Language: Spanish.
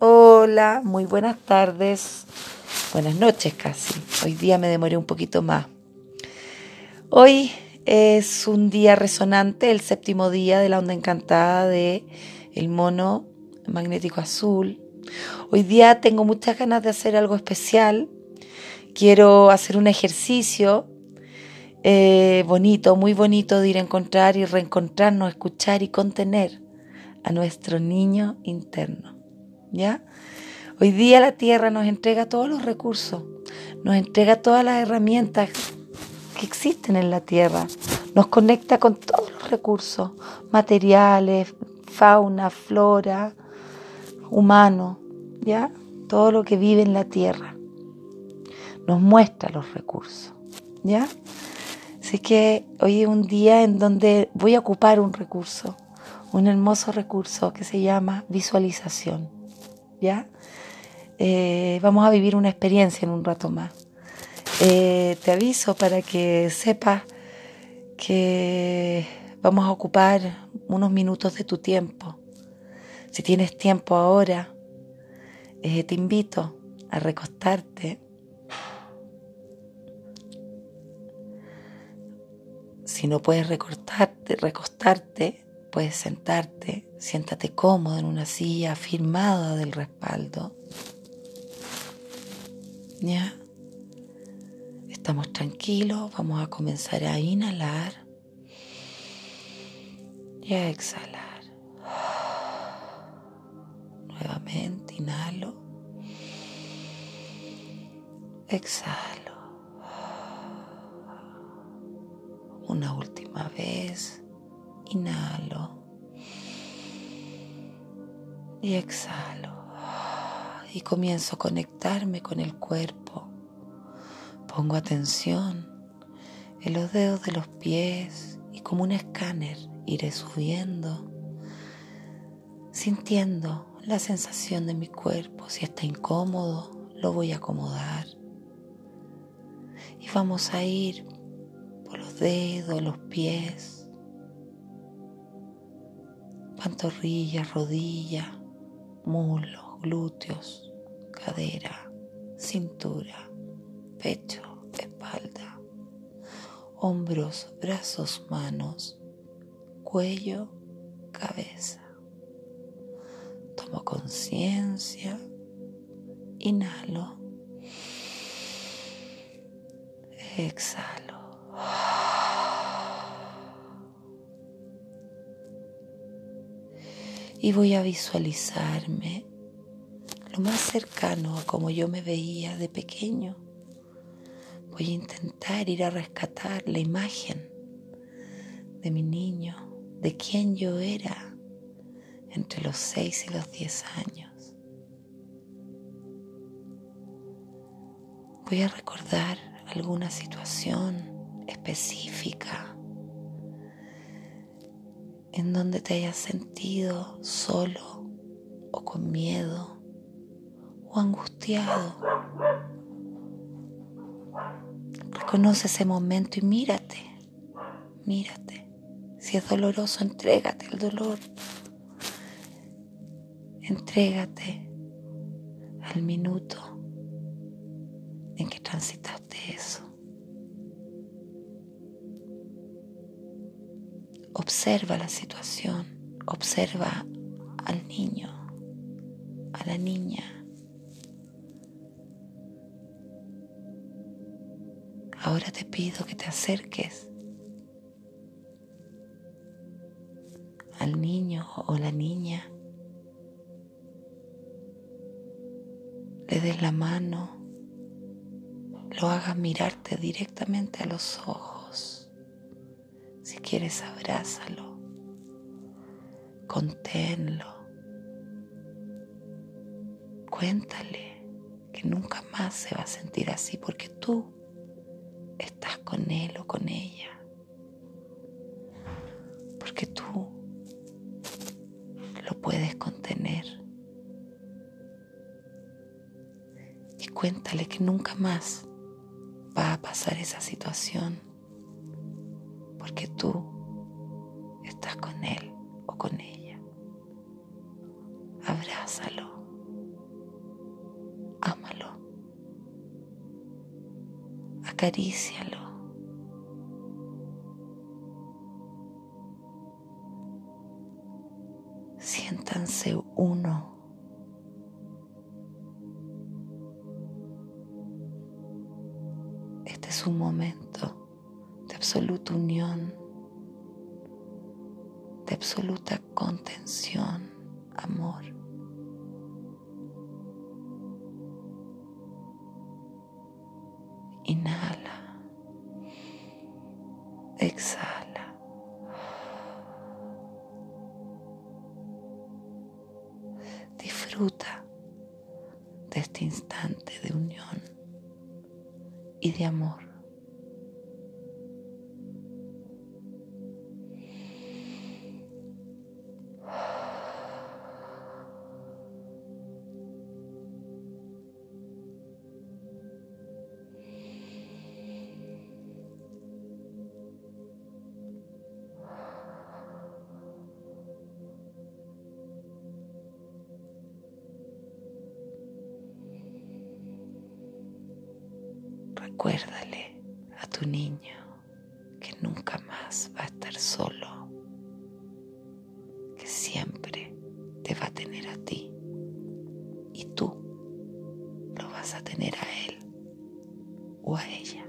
Hola, muy buenas tardes. Buenas noches casi. Hoy día me demoré un poquito más. Hoy es un día resonante, el séptimo día de la onda encantada de el mono magnético azul. Hoy día tengo muchas ganas de hacer algo especial. Quiero hacer un ejercicio eh, bonito, muy bonito de ir a encontrar y reencontrarnos, escuchar y contener a nuestro niño interno. ¿Ya? Hoy día la Tierra nos entrega todos los recursos, nos entrega todas las herramientas que existen en la Tierra, nos conecta con todos los recursos, materiales, fauna, flora, humano, ¿ya? Todo lo que vive en la Tierra. Nos muestra los recursos, ¿ya? Así que hoy es un día en donde voy a ocupar un recurso, un hermoso recurso que se llama visualización. ¿Ya? Eh, vamos a vivir una experiencia en un rato más. Eh, te aviso para que sepas que vamos a ocupar unos minutos de tu tiempo. Si tienes tiempo ahora, eh, te invito a recostarte. Si no puedes recostarte, recostarte, puedes sentarte Siéntate cómodo en una silla afirmada del respaldo. ¿Ya? Estamos tranquilos, vamos a comenzar a inhalar y a exhalar. Nuevamente inhalo. Exhalo. Una última vez. Inhalo y exhalo. Y comienzo a conectarme con el cuerpo. Pongo atención en los dedos de los pies y como un escáner iré subiendo, sintiendo la sensación de mi cuerpo. Si está incómodo, lo voy a acomodar. Y vamos a ir por los dedos, los pies, pantorrillas, rodillas muslos, glúteos, cadera, cintura, pecho, espalda, hombros, brazos, manos, cuello, cabeza. Tomo conciencia, inhalo, y voy a visualizarme lo más cercano a como yo me veía de pequeño. Voy a intentar ir a rescatar la imagen de mi niño, de quién yo era entre los 6 y los 10 años. Voy a recordar alguna situación específica en donde te hayas sentido solo o con miedo o angustiado. Reconoce ese momento y mírate, mírate. Si es doloroso, entrégate el dolor. Entrégate al minuto en que transitaste eso. Observa la situación, observa al niño, a la niña. Ahora te pido que te acerques al niño o la niña, le des la mano, lo hagas mirarte directamente a los ojos. Si quieres, abrázalo, conténlo, cuéntale que nunca más se va a sentir así porque tú estás con él o con ella. Porque tú lo puedes contener. Y cuéntale que nunca más va a pasar esa situación porque tú estás con él o con ella. Abrázalo, ámalo, acarícialo. Siéntanse uno. Este es un momento absoluta unión, de absoluta contención, amor. Inhala. Exhala. Disfruta de este instante de unión y de amor. Recuérdale a tu niño que nunca más va a estar solo, que siempre te va a tener a ti y tú lo vas a tener a él o a ella.